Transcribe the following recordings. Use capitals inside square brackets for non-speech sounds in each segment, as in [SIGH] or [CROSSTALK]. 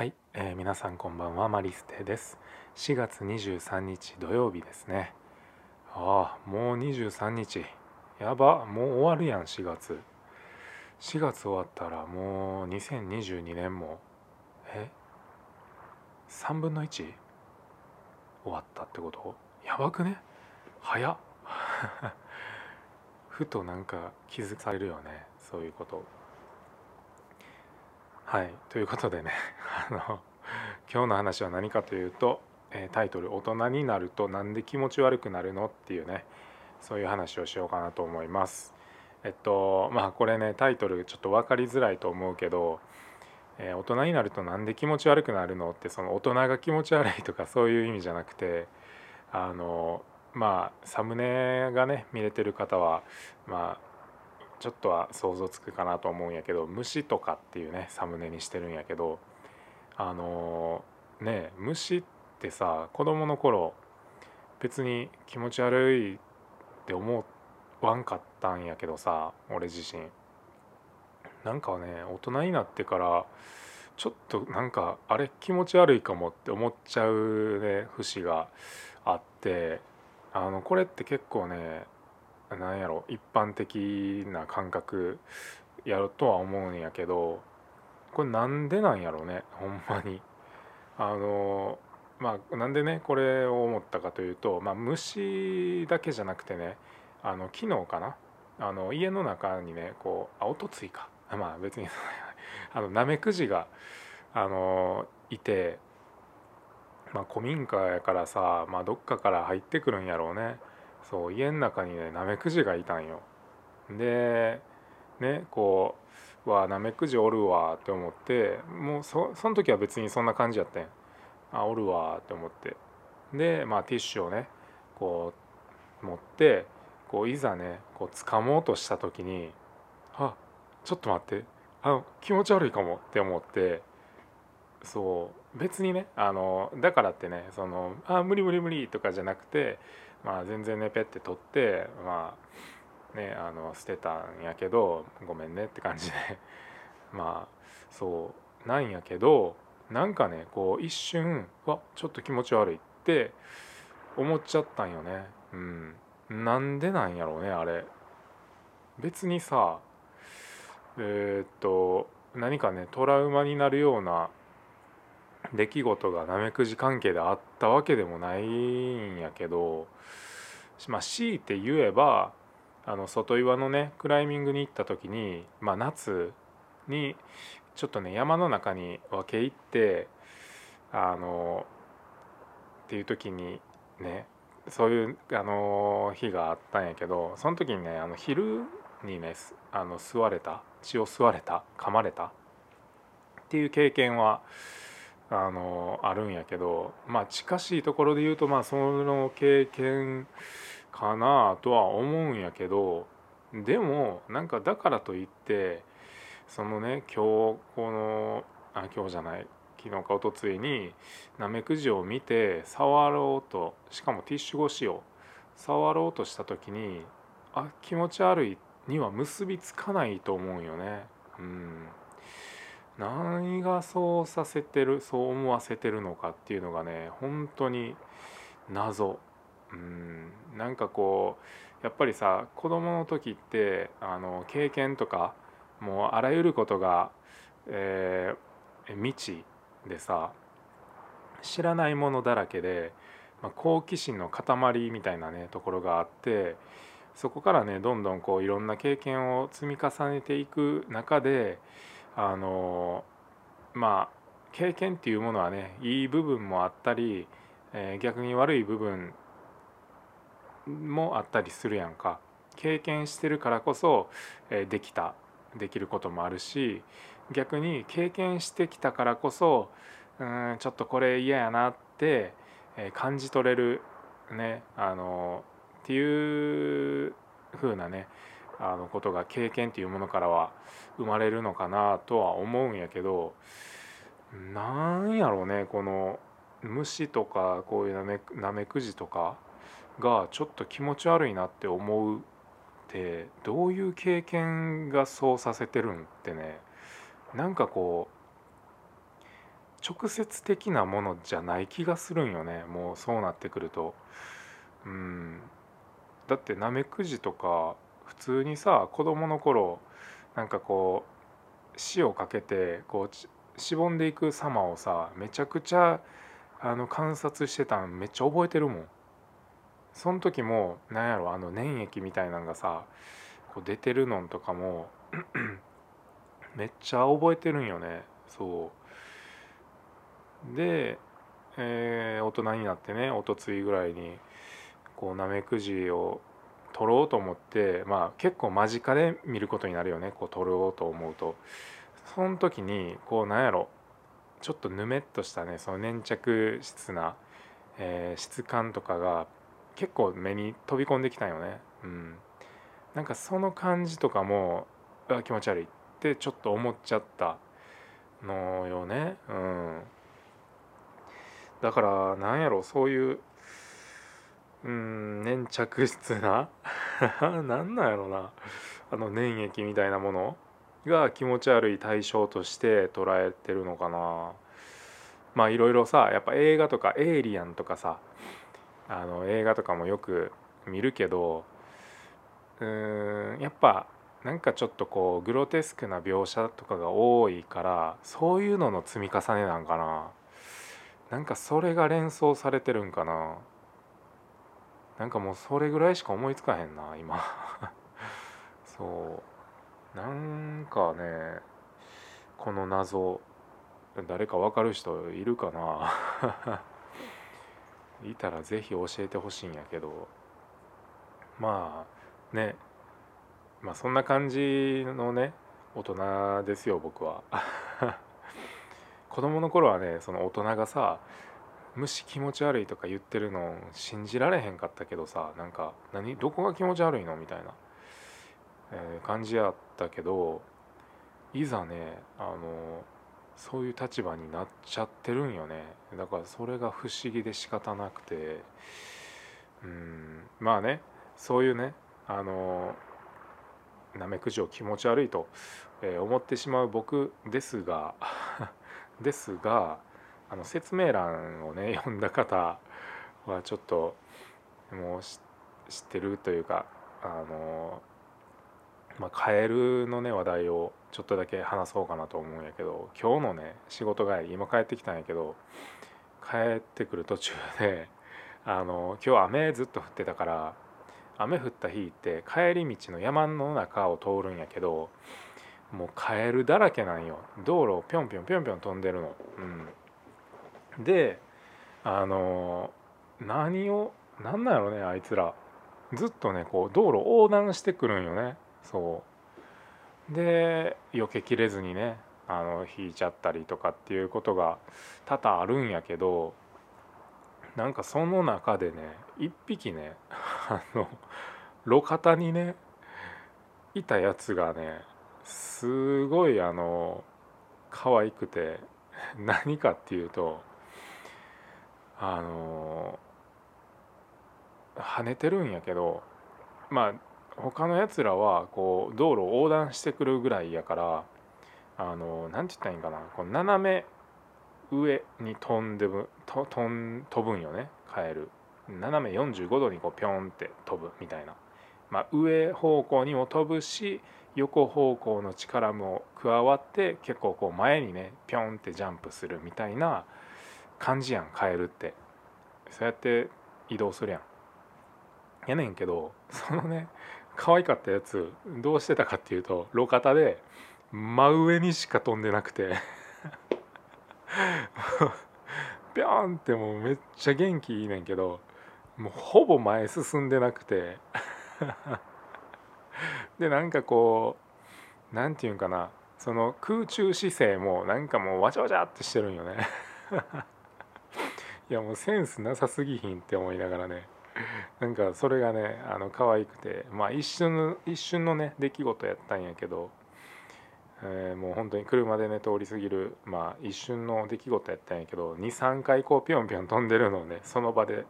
はい、えー、皆さんこんばんはマリステです。4月23日土曜日ですね。ああもう23日。やばもう終わるやん4月。4月終わったらもう2022年も。え？3分の 1? 終わったってこと？やばくね？早っ。[LAUGHS] ふとなんか気づかれるよねそういうこと。はいということでね。あの今日の話は何かというと、えタイトル「大人になるとなんで気持ち悪くなるの?」っていうねそういう話をしようかなと思います。えっとまあこれねタイトルちょっと分かりづらいと思うけど、えー、大人になるとなんで気持ち悪くなるのってその大人が気持ち悪いとかそういう意味じゃなくてあのまあサムネがね見れてる方はまあちょっとは想像つくかなと思うんやけど虫とかっていうねサムネにしてるんやけどあの、ね虫ってさ子供の頃別に気持ち悪いって思わんかったんやけどさ俺自身。なんかね大人になってからちょっとなんかあれ気持ち悪いかもって思っちゃうね節があってあのこれって結構ねなんやろ一般的な感覚やるとは思うんやけどこれなんでなんやろうねほんまに。あのまあなんでねこれを思ったかというと、まあ、虫だけじゃなくてねあの昨日かなあの家の中にねこうあおとついかまあ別に [LAUGHS] あのナメクジがあのいてまあ古民家やからさ、まあ、どっかから入ってくるんやろうね。そう家の中にねナメクジがいたんよでねこうわナメクジおるわって思ってもうそその時は別にそんな感じやったんあおるわって思って。でまあティッシュをねこう持ってこういざねこう掴もうとした時にあちょっと待ってあ気持ち悪いかもって思ってそう別にねあのだからってねそのあ無理無理無理とかじゃなくてまあ全然ねペッて取ってまあねあの捨てたんやけどごめんねって感じで。[LAUGHS] まあそうなんやけどなんかねこう一瞬わちょっと気持ち悪いって思っちゃったんよね。うん。なんでなんやろうねあれ。別にさえー、っと何かねトラウマになるような出来事がナメクジ関係であったわけでもないんやけどまあ強いて言えばあの外岩のねクライミングに行った時に、まあ、夏にちょっとね山の中に分け入ってあのっていう時にねそういうあの日があったんやけどその時にねあの昼にねあの吸われた血を吸われた噛まれたっていう経験はあのあるんやけどまあ近しいところで言うとまあその経験かなとは思うんやけどでもなんかだからといってそのね今日このあ今日じゃない昨日かおとついにナメクジを見て触ろうとしかもティッシュ越しを触ろうとした時にあ気持ち悪いには結びつかないと思うよね。うん何がそうさせてるそう思わせてるのかっていうのがね本当に謎うん。なんかこうやっぱりさ子供の時ってあの経験とかもうあらゆることが、えー、未知でさ知らないものだらけで、まあ、好奇心の塊みたいなねところがあってそこからねどんどんこういろんな経験を積み重ねていく中であのまあ経験っていうものはねいい部分もあったり、えー、逆に悪い部分もあったりするやんか。経験してるからこそ、え、できたできることもあるし逆に経験してきたからこそうんちょっとこれ嫌やなって、え、感じ取れるねあのっていう風なねあのことが経験っていうものからは生まれるのかなとは思うんやけどなんやろうねこの虫とかこういうナメナメクジとかがちょっと気持ち悪いなって思うってどういう経験がそうさせてるんってねなんかこう直接的なものじゃない気がするんよね。もうそうなってくると。うん。だってナメクジとか普通にさ子供の頃なんかこう塩かけてこうしぼんでいく様をさめちゃくちゃあの観察してたんめっちゃ覚えてるもん。その時もなんやろあの粘液みたいなんがさこう出てるのんとかも [CLEARS THROAT] めっちゃ覚えてるんよね。そう。で、えー、大人になってねおとついぐらいにこうナメクジを取ろうと思ってまあ結構間近で見ることになるよね。こう取ろうと思うと。その時にこうなんやろちょっとぬめっとしたねその粘着質な、えー、質感とかが結構目に飛び込んできたよね。うん。なんかその感じとかもあ気持ち悪いってちょっと思っちゃったのよね。うん。だからなんやろそういううん粘着質な [LAUGHS] なんなんやろな。あの粘液みたいなものが気持ち悪い対象として捉えてるのかな。まあいろいろさやっぱ映画とか「エイリアン」とかさあの映画とかもよく見るけどうーんやっぱなんかちょっとこうグロテスクな描写とかが多いからそういうのの積み重ねなんかな。なんかそれが連想されてるんかな。なんかもうそれぐらいしか思いつかへんな今。[LAUGHS] そう。なんかねこの謎誰か分かる人いるかな？いたら是非教えてほしいんやけどまあねまあそんな感じのね大人ですよ僕は。[LAUGHS] 子供の頃はねその大人がさ虫気持ち悪いとか言ってるの信じられへんかったけどさなんか何？どこが気持ち悪いの？みたいな、えー、感じやったけどいざねあのそういう立場になっちゃってるんよね。だからそれが不思議で仕方なくて。うんまあねそういうねあのナメクジを気持ち悪いと思ってしまう僕ですが [LAUGHS] ですがあの説明欄をね [LAUGHS] 読んだ方はちょっともう知ってるというかあのまあ、カエルのね話題をちょっとだけ話そうかなと思うんやけど今日のね仕事帰り今帰ってきたんやけど帰ってくる途中で [LAUGHS] あの今日雨ずっと降ってたから雨降った日って帰り道の山の中を通るんやけどもうカエルだらけなんよ。道路をぴょんぴょんぴょんぴょん飛んでるの。うん。であの何を何なんやろねあいつら。ずっとねこう道路横断してくるんよね。そう。で避けきれずにねあの引いちゃったりとかっていうことが多々あるんやけどなんかその中でね一匹ね [LAUGHS] あの路肩にねいたやつがねすごいあの可愛くて何かっていうとあの跳ねてるんやけどまあ他のやつらはこう道路を横断してくるぐらいやからあのなんて言ったらいいんかな。こう斜め上に飛んでぶと飛ん飛ぶんよね。カエル斜め45度にこうピョンって飛ぶみたいな、まあ、上方向にも飛ぶし横方向の力も加わって結構こう前にねピョンってジャンプするみたいな感じやんカエルって。そうやって移動するやん。やねんけどそのね可愛かったやつどうしてたかっていうと路肩で真上にしか飛んでなくて。[LAUGHS] ピョンってもうめっちゃ元気いいねんけどもうほぼ前進んでなくて。[LAUGHS] でなんかこう何て言うんかなその空中姿勢もなんかもうわちゃわちゃってしてるんよね。[LAUGHS] いやもうセンスなさすぎひんって思いながらね。[LAUGHS] なんかそれがねあの可愛くてまあ一瞬の一瞬のね出来事やったんやけど、えー、もう本当に車でね通り過ぎるまあ一瞬の出来事やったんやけど23回こうピョンピョン飛んでるのをねその場で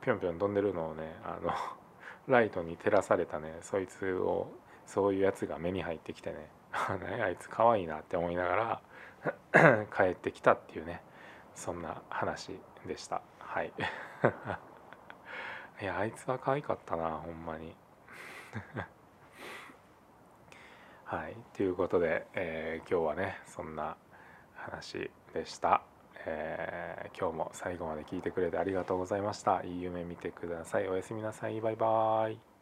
ピョンピョン飛んでるのをねあの [LAUGHS] ライトに照らされたねそいつをそういうやつが目に入ってきてねあいつ可愛いなって思いながら [CLEARS THROAT] 帰ってきたっていうねそんな話でした。はい。[LAUGHS] いやあいつは可愛かったなほんまに。[LAUGHS] はいということで、えー、今日はねそんな話でした、えー、今日も最後まで聞いてくれてありがとうございました。いい夢見てください。おやすみなさい。バイバーイ。